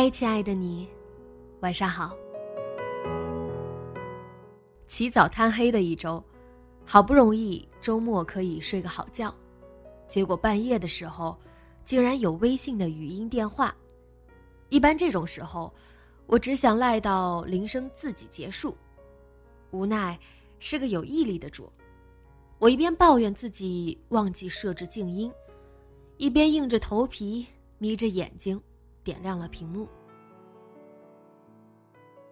嗨，亲爱的你，晚上好。起早贪黑的一周，好不容易周末可以睡个好觉，结果半夜的时候，竟然有微信的语音电话。一般这种时候，我只想赖到铃声自己结束。无奈是个有毅力的主，我一边抱怨自己忘记设置静音，一边硬着头皮眯着眼睛。点亮了屏幕。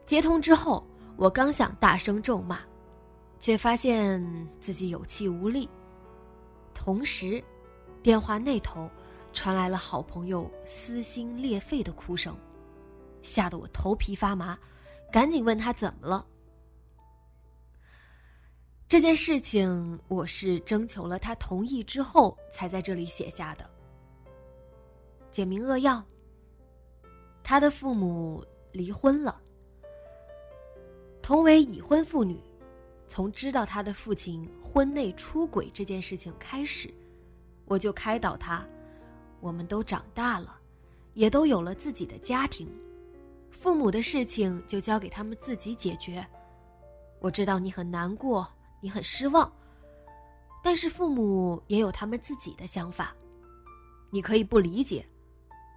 接通之后，我刚想大声咒骂，却发现自己有气无力。同时，电话那头传来了好朋友撕心裂肺的哭声，吓得我头皮发麻，赶紧问他怎么了。这件事情我是征求了他同意之后才在这里写下的。简明扼要。他的父母离婚了。同为已婚妇女，从知道他的父亲婚内出轨这件事情开始，我就开导他：我们都长大了，也都有了自己的家庭，父母的事情就交给他们自己解决。我知道你很难过，你很失望，但是父母也有他们自己的想法，你可以不理解，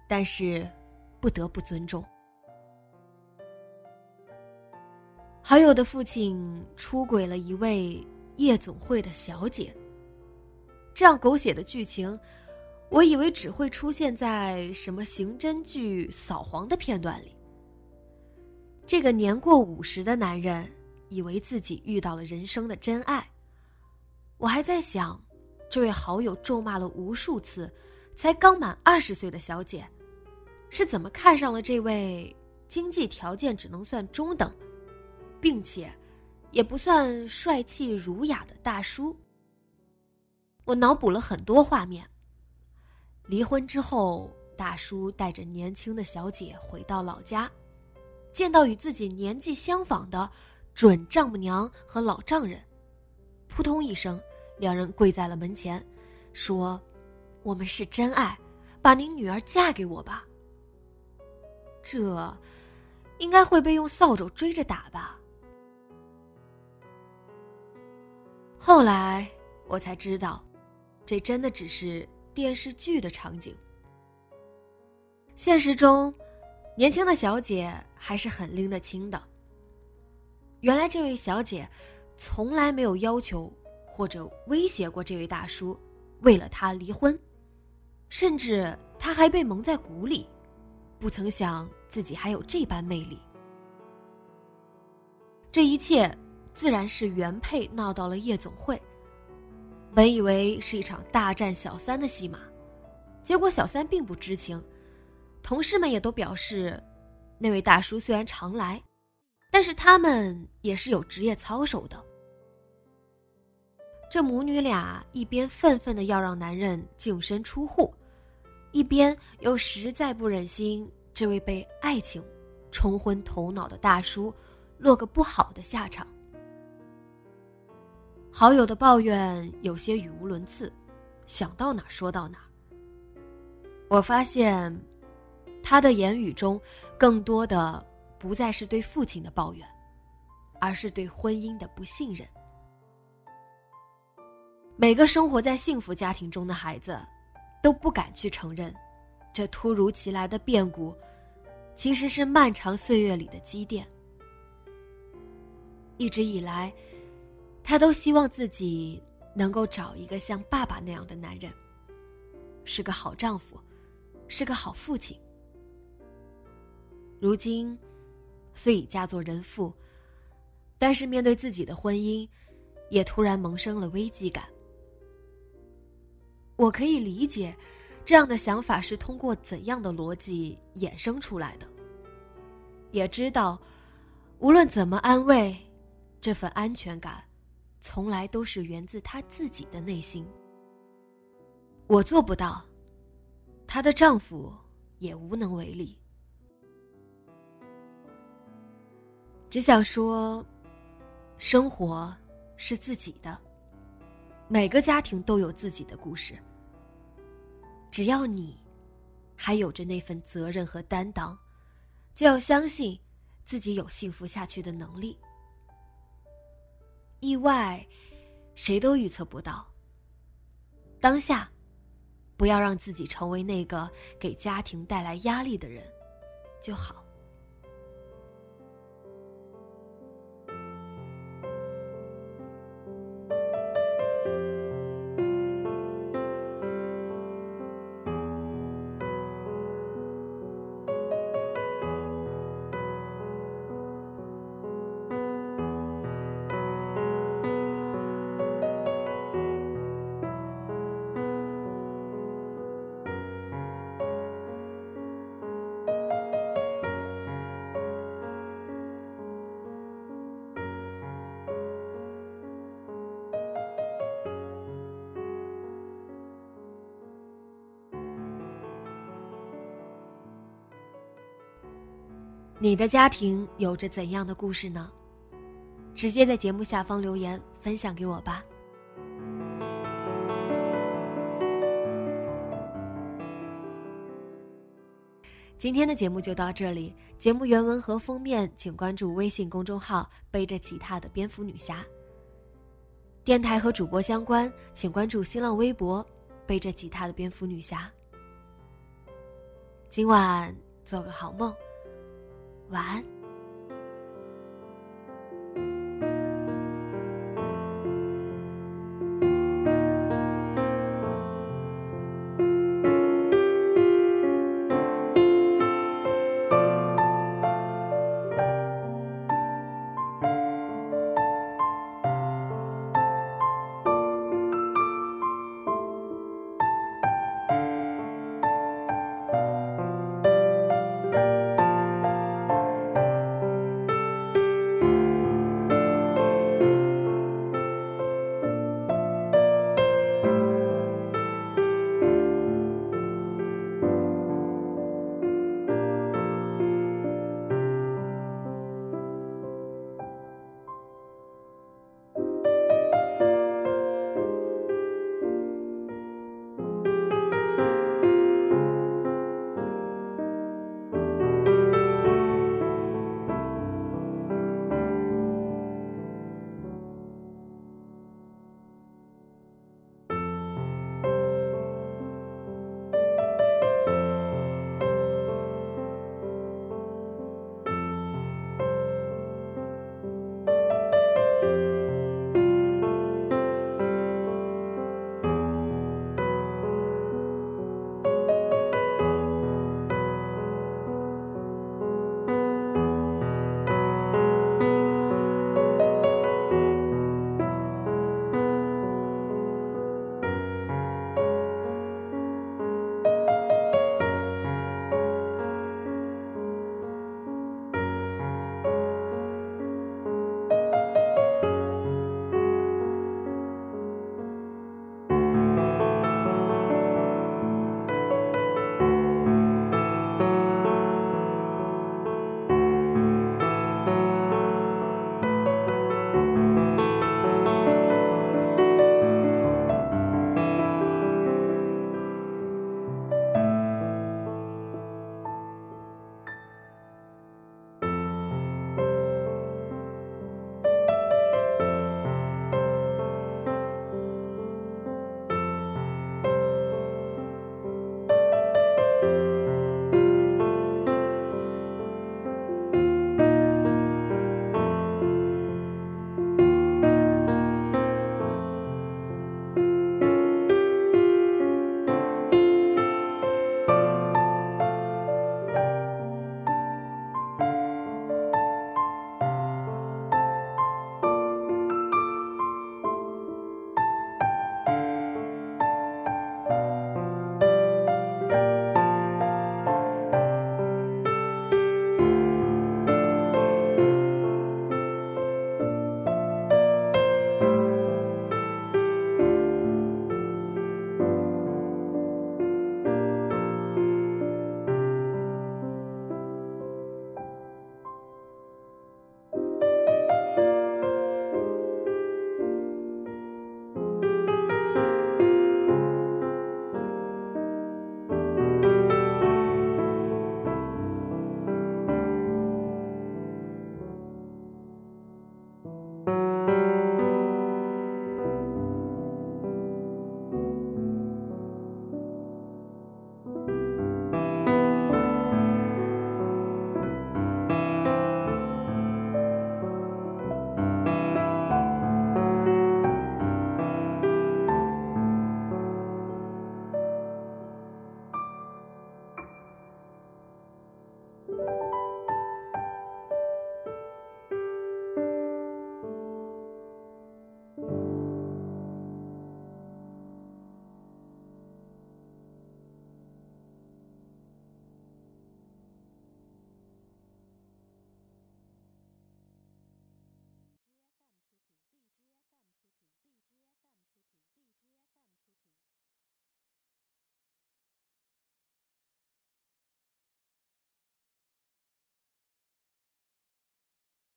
但是。不得不尊重。好友的父亲出轨了一位夜总会的小姐。这样狗血的剧情，我以为只会出现在什么刑侦剧扫黄的片段里。这个年过五十的男人以为自己遇到了人生的真爱，我还在想，这位好友咒骂了无数次，才刚满二十岁的小姐。是怎么看上了这位经济条件只能算中等，并且也不算帅气儒雅的大叔？我脑补了很多画面。离婚之后，大叔带着年轻的小姐回到老家，见到与自己年纪相仿的准丈母娘和老丈人，扑通一声，两人跪在了门前，说：“我们是真爱，把您女儿嫁给我吧。”这，应该会被用扫帚追着打吧。后来我才知道，这真的只是电视剧的场景。现实中，年轻的小姐还是很拎得清的。原来这位小姐，从来没有要求或者威胁过这位大叔，为了他离婚，甚至他还被蒙在鼓里。不曾想自己还有这般魅力。这一切自然是原配闹到了夜总会。本以为是一场大战小三的戏码，结果小三并不知情。同事们也都表示，那位大叔虽然常来，但是他们也是有职业操守的。这母女俩一边愤愤的要让男人净身出户。一边又实在不忍心这位被爱情冲昏头脑的大叔落个不好的下场。好友的抱怨有些语无伦次，想到哪说到哪。我发现，他的言语中更多的不再是对父亲的抱怨，而是对婚姻的不信任。每个生活在幸福家庭中的孩子。都不敢去承认，这突如其来的变故，其实是漫长岁月里的积淀。一直以来，她都希望自己能够找一个像爸爸那样的男人，是个好丈夫，是个好父亲。如今，虽已嫁作人妇，但是面对自己的婚姻，也突然萌生了危机感。我可以理解，这样的想法是通过怎样的逻辑衍生出来的。也知道，无论怎么安慰，这份安全感，从来都是源自她自己的内心。我做不到，她的丈夫也无能为力。只想说，生活是自己的，每个家庭都有自己的故事。只要你还有着那份责任和担当，就要相信自己有幸福下去的能力。意外，谁都预测不到。当下，不要让自己成为那个给家庭带来压力的人，就好。你的家庭有着怎样的故事呢？直接在节目下方留言分享给我吧。今天的节目就到这里，节目原文和封面请关注微信公众号“背着吉他的蝙蝠女侠”。电台和主播相关，请关注新浪微博“背着吉他的蝙蝠女侠”。今晚做个好梦。晚安。